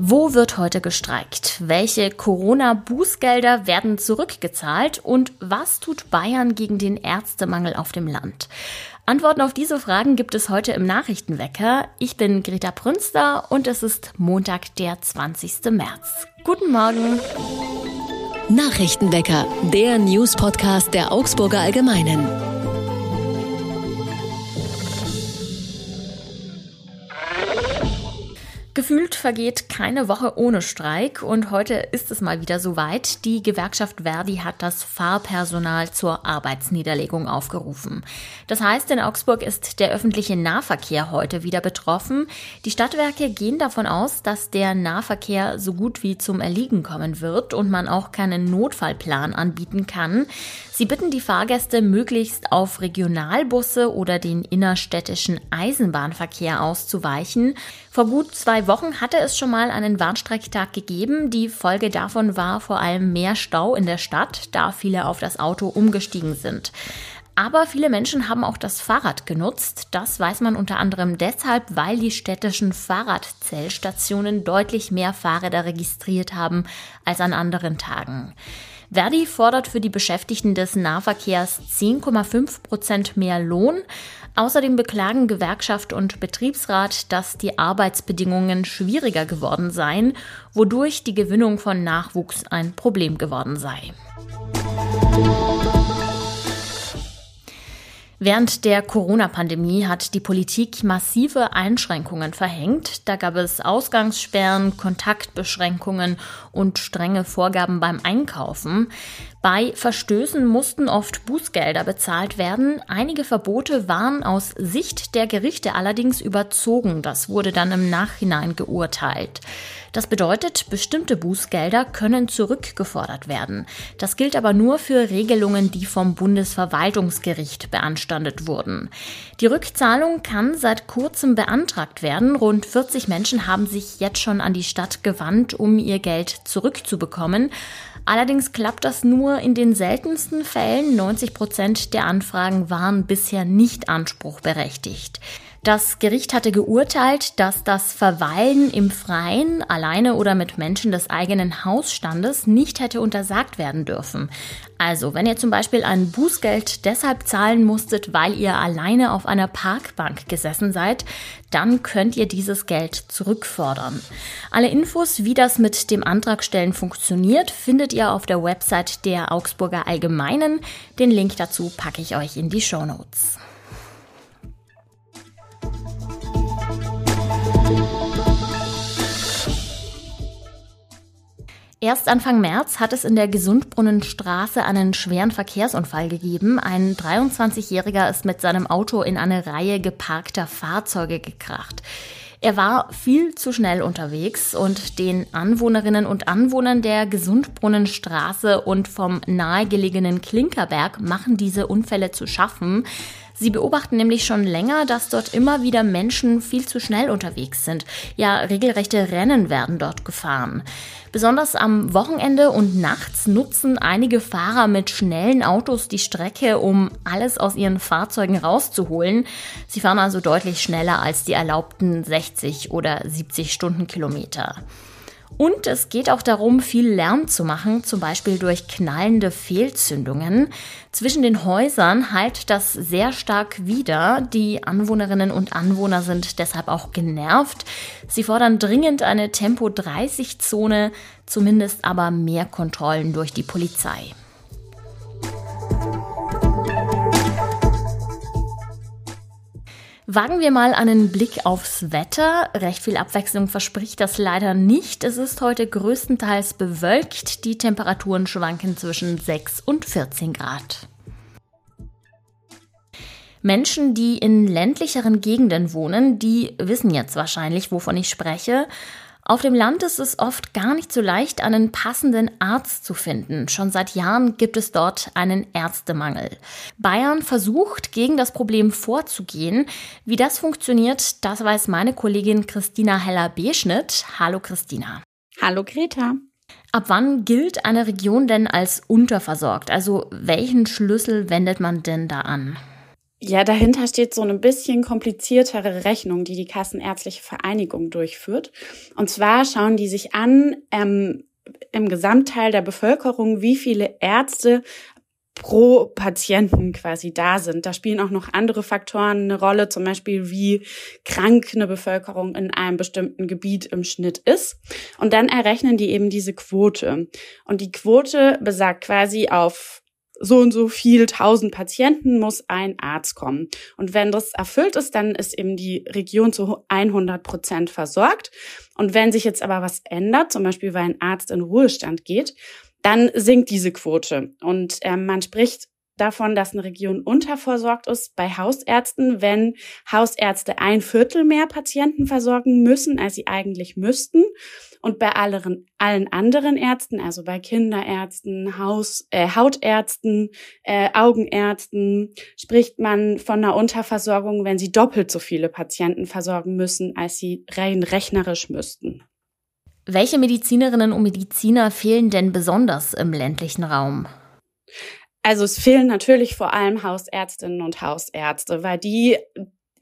Wo wird heute gestreikt? Welche Corona-Bußgelder werden zurückgezahlt? Und was tut Bayern gegen den Ärztemangel auf dem Land? Antworten auf diese Fragen gibt es heute im Nachrichtenwecker. Ich bin Greta Prünster und es ist Montag, der 20. März. Guten Morgen. Nachrichtenwecker, der News-Podcast der Augsburger Allgemeinen. Gefühlt vergeht keine Woche ohne Streik und heute ist es mal wieder soweit. Die Gewerkschaft Verdi hat das Fahrpersonal zur Arbeitsniederlegung aufgerufen. Das heißt, in Augsburg ist der öffentliche Nahverkehr heute wieder betroffen. Die Stadtwerke gehen davon aus, dass der Nahverkehr so gut wie zum Erliegen kommen wird und man auch keinen Notfallplan anbieten kann. Sie bitten die Fahrgäste möglichst auf Regionalbusse oder den innerstädtischen Eisenbahnverkehr auszuweichen. Vor gut zwei Wochen hatte es schon mal einen Warnstreiktag gegeben. Die Folge davon war vor allem mehr Stau in der Stadt, da viele auf das Auto umgestiegen sind. Aber viele Menschen haben auch das Fahrrad genutzt. Das weiß man unter anderem deshalb, weil die städtischen Fahrradzellstationen deutlich mehr Fahrräder registriert haben als an anderen Tagen. Verdi fordert für die Beschäftigten des Nahverkehrs 10,5 Prozent mehr Lohn. Außerdem beklagen Gewerkschaft und Betriebsrat, dass die Arbeitsbedingungen schwieriger geworden seien, wodurch die Gewinnung von Nachwuchs ein Problem geworden sei. Während der Corona-Pandemie hat die Politik massive Einschränkungen verhängt. Da gab es Ausgangssperren, Kontaktbeschränkungen und strenge Vorgaben beim Einkaufen. Bei Verstößen mussten oft Bußgelder bezahlt werden. Einige Verbote waren aus Sicht der Gerichte allerdings überzogen. Das wurde dann im Nachhinein geurteilt. Das bedeutet, bestimmte Bußgelder können zurückgefordert werden. Das gilt aber nur für Regelungen, die vom Bundesverwaltungsgericht beanstandet wurden. Die Rückzahlung kann seit kurzem beantragt werden. Rund 40 Menschen haben sich jetzt schon an die Stadt gewandt, um ihr Geld zurückzubekommen. Allerdings klappt das nur in den seltensten Fällen. 90 Prozent der Anfragen waren bisher nicht anspruchberechtigt. Das Gericht hatte geurteilt, dass das Verweilen im Freien, alleine oder mit Menschen des eigenen Hausstandes, nicht hätte untersagt werden dürfen. Also, wenn ihr zum Beispiel ein Bußgeld deshalb zahlen musstet, weil ihr alleine auf einer Parkbank gesessen seid, dann könnt ihr dieses Geld zurückfordern. Alle Infos, wie das mit dem Antragstellen funktioniert, findet ihr auf der Website der Augsburger Allgemeinen. Den Link dazu packe ich euch in die Show Notes. Erst Anfang März hat es in der Gesundbrunnenstraße einen schweren Verkehrsunfall gegeben. Ein 23-Jähriger ist mit seinem Auto in eine Reihe geparkter Fahrzeuge gekracht. Er war viel zu schnell unterwegs und den Anwohnerinnen und Anwohnern der Gesundbrunnenstraße und vom nahegelegenen Klinkerberg machen diese Unfälle zu schaffen. Sie beobachten nämlich schon länger, dass dort immer wieder Menschen viel zu schnell unterwegs sind. Ja, regelrechte Rennen werden dort gefahren. Besonders am Wochenende und nachts nutzen einige Fahrer mit schnellen Autos die Strecke, um alles aus ihren Fahrzeugen rauszuholen. Sie fahren also deutlich schneller als die erlaubten 60 oder 70 Stundenkilometer. Und es geht auch darum, viel Lärm zu machen, zum Beispiel durch knallende Fehlzündungen. Zwischen den Häusern heilt das sehr stark wieder. Die Anwohnerinnen und Anwohner sind deshalb auch genervt. Sie fordern dringend eine Tempo-30-Zone, zumindest aber mehr Kontrollen durch die Polizei. Wagen wir mal einen Blick aufs Wetter. Recht viel Abwechslung verspricht das leider nicht. Es ist heute größtenteils bewölkt. Die Temperaturen schwanken zwischen 6 und 14 Grad. Menschen, die in ländlicheren Gegenden wohnen, die wissen jetzt wahrscheinlich, wovon ich spreche. Auf dem Land ist es oft gar nicht so leicht, einen passenden Arzt zu finden. Schon seit Jahren gibt es dort einen Ärztemangel. Bayern versucht, gegen das Problem vorzugehen. Wie das funktioniert, das weiß meine Kollegin Christina Heller-Beschnitt. Hallo Christina. Hallo Greta. Ab wann gilt eine Region denn als unterversorgt? Also welchen Schlüssel wendet man denn da an? Ja, dahinter steht so eine bisschen kompliziertere Rechnung, die die Kassenärztliche Vereinigung durchführt. Und zwar schauen die sich an, ähm, im Gesamtteil der Bevölkerung, wie viele Ärzte pro Patienten quasi da sind. Da spielen auch noch andere Faktoren eine Rolle, zum Beispiel wie krank eine Bevölkerung in einem bestimmten Gebiet im Schnitt ist. Und dann errechnen die eben diese Quote. Und die Quote besagt quasi auf so und so viel tausend Patienten muss ein Arzt kommen. Und wenn das erfüllt ist, dann ist eben die Region zu 100 Prozent versorgt. Und wenn sich jetzt aber was ändert, zum Beispiel weil ein Arzt in Ruhestand geht, dann sinkt diese Quote. Und ähm, man spricht davon, dass eine Region unterversorgt ist bei Hausärzten, wenn Hausärzte ein Viertel mehr Patienten versorgen müssen, als sie eigentlich müssten. Und bei allen, allen anderen Ärzten, also bei Kinderärzten, Haus, äh, Hautärzten, äh, Augenärzten, spricht man von einer Unterversorgung, wenn sie doppelt so viele Patienten versorgen müssen, als sie rein rechnerisch müssten. Welche Medizinerinnen und Mediziner fehlen denn besonders im ländlichen Raum? Also es fehlen natürlich vor allem Hausärztinnen und Hausärzte, weil die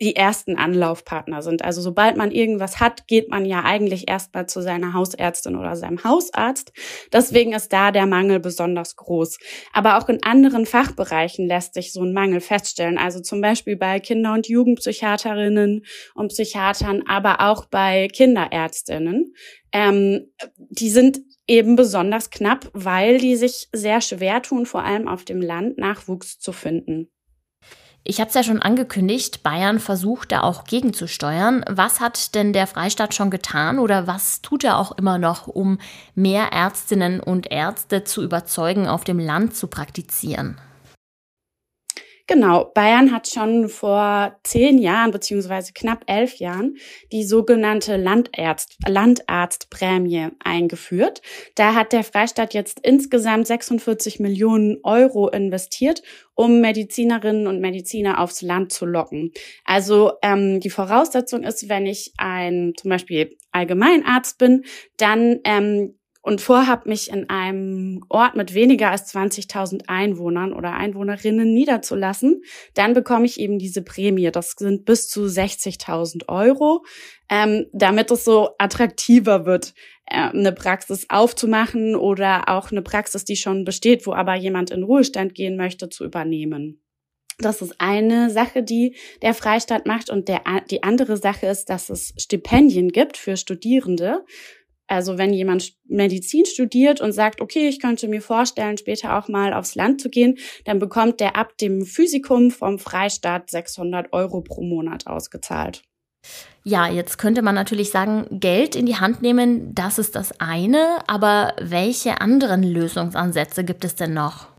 die ersten Anlaufpartner sind. Also sobald man irgendwas hat, geht man ja eigentlich erstmal zu seiner Hausärztin oder seinem Hausarzt. Deswegen ist da der Mangel besonders groß. Aber auch in anderen Fachbereichen lässt sich so ein Mangel feststellen. Also zum Beispiel bei Kinder- und Jugendpsychiaterinnen und Psychiatern, aber auch bei Kinderärztinnen. Ähm, die sind eben besonders knapp, weil die sich sehr schwer tun, vor allem auf dem Land Nachwuchs zu finden. Ich habe es ja schon angekündigt, Bayern versucht da auch gegenzusteuern. Was hat denn der Freistaat schon getan oder was tut er auch immer noch, um mehr Ärztinnen und Ärzte zu überzeugen, auf dem Land zu praktizieren? Genau, Bayern hat schon vor zehn Jahren beziehungsweise knapp elf Jahren die sogenannte Landarzt, Landarztprämie eingeführt. Da hat der Freistaat jetzt insgesamt 46 Millionen Euro investiert, um Medizinerinnen und Mediziner aufs Land zu locken. Also ähm, die Voraussetzung ist, wenn ich ein zum Beispiel Allgemeinarzt bin, dann ähm, und vorhab, mich in einem Ort mit weniger als 20.000 Einwohnern oder Einwohnerinnen niederzulassen, dann bekomme ich eben diese Prämie. Das sind bis zu 60.000 Euro, ähm, damit es so attraktiver wird, äh, eine Praxis aufzumachen oder auch eine Praxis, die schon besteht, wo aber jemand in Ruhestand gehen möchte, zu übernehmen. Das ist eine Sache, die der Freistaat macht. Und der, die andere Sache ist, dass es Stipendien gibt für Studierende, also wenn jemand Medizin studiert und sagt, okay, ich könnte mir vorstellen, später auch mal aufs Land zu gehen, dann bekommt der ab dem Physikum vom Freistaat 600 Euro pro Monat ausgezahlt. Ja, jetzt könnte man natürlich sagen, Geld in die Hand nehmen, das ist das eine, aber welche anderen Lösungsansätze gibt es denn noch?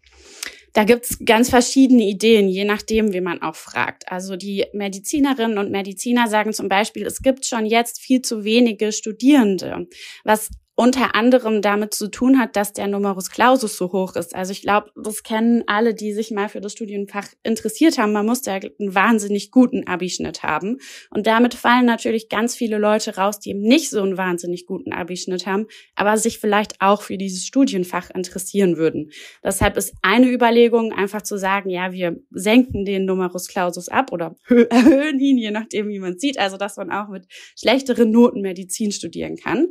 Da gibt's ganz verschiedene Ideen, je nachdem, wie man auch fragt. Also die Medizinerinnen und Mediziner sagen zum Beispiel, es gibt schon jetzt viel zu wenige Studierende, was unter anderem damit zu tun hat, dass der Numerus Clausus so hoch ist. Also ich glaube, das kennen alle, die sich mal für das Studienfach interessiert haben. Man muss da einen wahnsinnig guten Abischnitt haben. Und damit fallen natürlich ganz viele Leute raus, die eben nicht so einen wahnsinnig guten Abischnitt haben, aber sich vielleicht auch für dieses Studienfach interessieren würden. Deshalb ist eine Überlegung einfach zu sagen, ja, wir senken den Numerus Clausus ab oder erhöhen ihn, je nachdem, wie man sieht. Also, dass man auch mit schlechteren Noten Medizin studieren kann.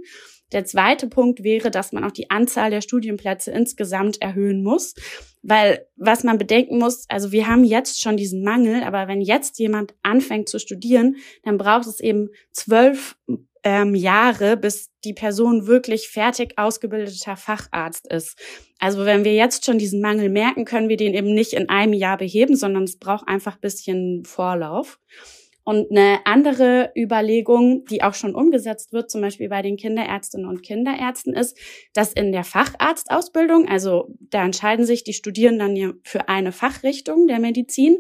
Der zweite Punkt wäre, dass man auch die Anzahl der Studienplätze insgesamt erhöhen muss, weil was man bedenken muss, also wir haben jetzt schon diesen Mangel, aber wenn jetzt jemand anfängt zu studieren, dann braucht es eben zwölf ähm, Jahre, bis die Person wirklich fertig ausgebildeter Facharzt ist. Also wenn wir jetzt schon diesen Mangel merken, können wir den eben nicht in einem Jahr beheben, sondern es braucht einfach bisschen Vorlauf. Und eine andere Überlegung, die auch schon umgesetzt wird, zum Beispiel bei den Kinderärztinnen und Kinderärzten, ist, dass in der Facharztausbildung, also da entscheiden sich die Studierenden für eine Fachrichtung der Medizin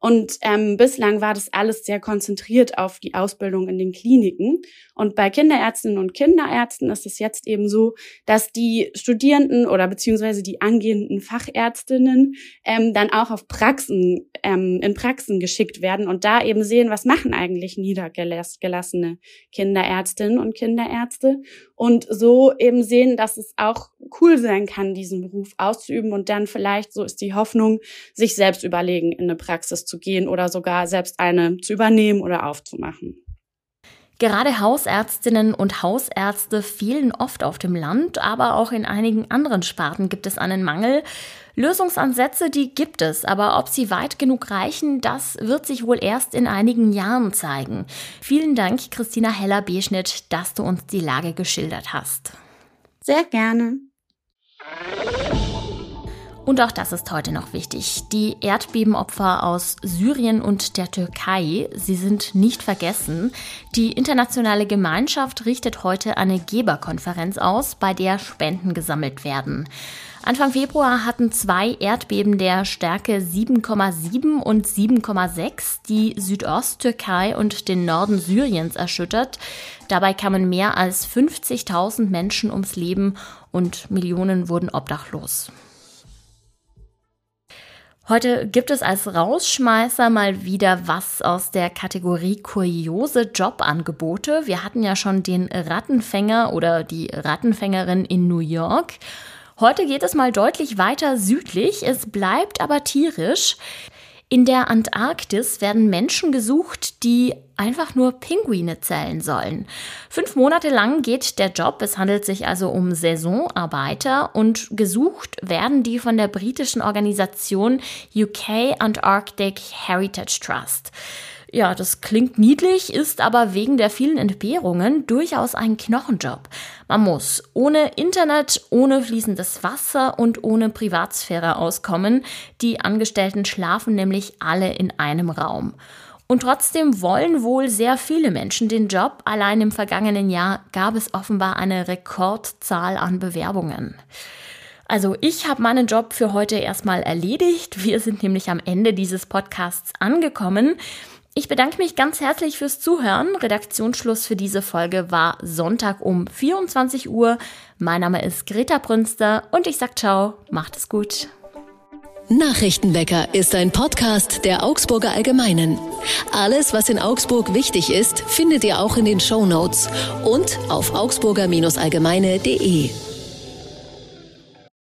und ähm, bislang war das alles sehr konzentriert auf die Ausbildung in den Kliniken. Und bei Kinderärztinnen und Kinderärzten ist es jetzt eben so, dass die Studierenden oder beziehungsweise die angehenden Fachärztinnen ähm, dann auch auf Praxen, ähm, in Praxen geschickt werden und da eben sehen, was machen eigentlich niedergelassene Kinderärztinnen und Kinderärzte. Und so eben sehen, dass es auch cool sein kann, diesen Beruf auszuüben und dann vielleicht, so ist die Hoffnung, sich selbst überlegen, in eine Praxis zu gehen oder sogar selbst eine zu übernehmen oder aufzumachen. Gerade Hausärztinnen und Hausärzte fehlen oft auf dem Land, aber auch in einigen anderen Sparten gibt es einen Mangel. Lösungsansätze, die gibt es, aber ob sie weit genug reichen, das wird sich wohl erst in einigen Jahren zeigen. Vielen Dank, Christina Heller-Beschnitt, dass du uns die Lage geschildert hast. Sehr gerne. Und auch das ist heute noch wichtig. Die Erdbebenopfer aus Syrien und der Türkei, sie sind nicht vergessen. Die internationale Gemeinschaft richtet heute eine Geberkonferenz aus, bei der Spenden gesammelt werden. Anfang Februar hatten zwei Erdbeben der Stärke 7,7 und 7,6 die Südosttürkei und den Norden Syriens erschüttert. Dabei kamen mehr als 50.000 Menschen ums Leben und Millionen wurden obdachlos. Heute gibt es als Rausschmeißer mal wieder was aus der Kategorie kuriose Jobangebote. Wir hatten ja schon den Rattenfänger oder die Rattenfängerin in New York. Heute geht es mal deutlich weiter südlich, es bleibt aber tierisch. In der Antarktis werden Menschen gesucht, die einfach nur Pinguine zählen sollen. Fünf Monate lang geht der Job, es handelt sich also um Saisonarbeiter und gesucht werden die von der britischen Organisation UK Antarctic Heritage Trust. Ja, das klingt niedlich, ist aber wegen der vielen Entbehrungen durchaus ein Knochenjob. Man muss ohne Internet, ohne fließendes Wasser und ohne Privatsphäre auskommen. Die Angestellten schlafen nämlich alle in einem Raum. Und trotzdem wollen wohl sehr viele Menschen den Job. Allein im vergangenen Jahr gab es offenbar eine Rekordzahl an Bewerbungen. Also ich habe meinen Job für heute erstmal erledigt. Wir sind nämlich am Ende dieses Podcasts angekommen. Ich bedanke mich ganz herzlich fürs Zuhören. Redaktionsschluss für diese Folge war Sonntag um 24 Uhr. Mein Name ist Greta Brünster und ich sag ciao, macht es gut. Nachrichtenwecker ist ein Podcast der Augsburger Allgemeinen. Alles, was in Augsburg wichtig ist, findet ihr auch in den Show Notes und auf augsburger-allgemeine.de.